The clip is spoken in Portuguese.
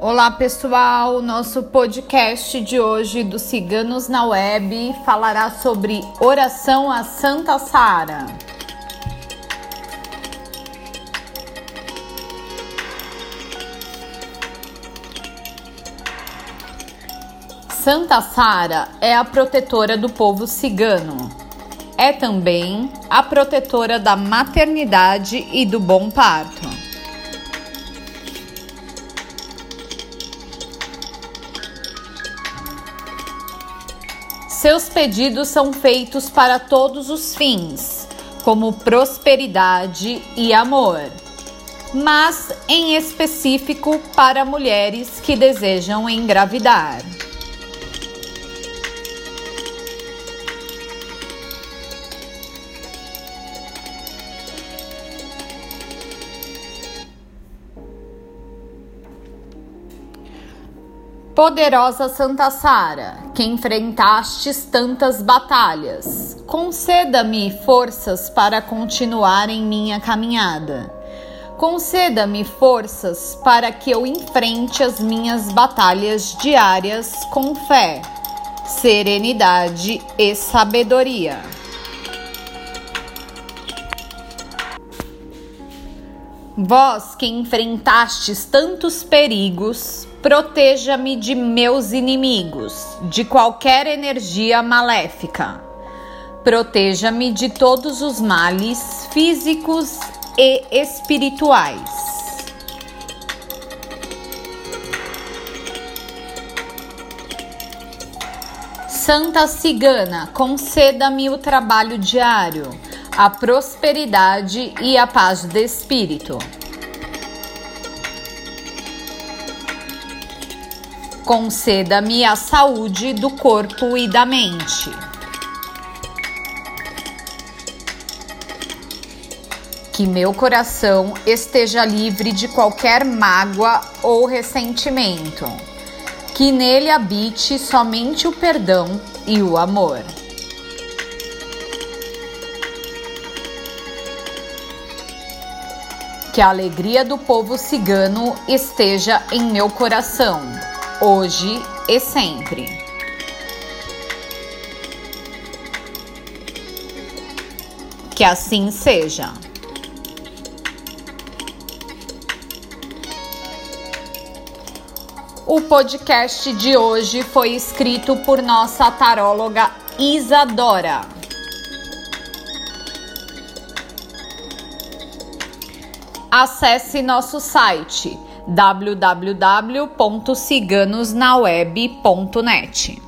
Olá pessoal, nosso podcast de hoje do Ciganos na Web falará sobre oração a Santa Sara. Santa Sara é a protetora do povo cigano. É também a protetora da maternidade e do bom parto. Seus pedidos são feitos para todos os fins, como prosperidade e amor, mas em específico para mulheres que desejam engravidar. Poderosa Santa Sara, que enfrentastes tantas batalhas, conceda-me forças para continuar em minha caminhada. Conceda-me forças para que eu enfrente as minhas batalhas diárias com fé, serenidade e sabedoria. Vós que enfrentastes tantos perigos, Proteja-me de meus inimigos, de qualquer energia maléfica. Proteja-me de todos os males físicos e espirituais. Santa Cigana, conceda-me o trabalho diário, a prosperidade e a paz de espírito. Conceda-me a saúde do corpo e da mente. Que meu coração esteja livre de qualquer mágoa ou ressentimento. Que nele habite somente o perdão e o amor. Que a alegria do povo cigano esteja em meu coração hoje e sempre. Que assim seja. O podcast de hoje foi escrito por nossa taróloga Isadora. Acesse nosso site www.ciganosnaweb.net.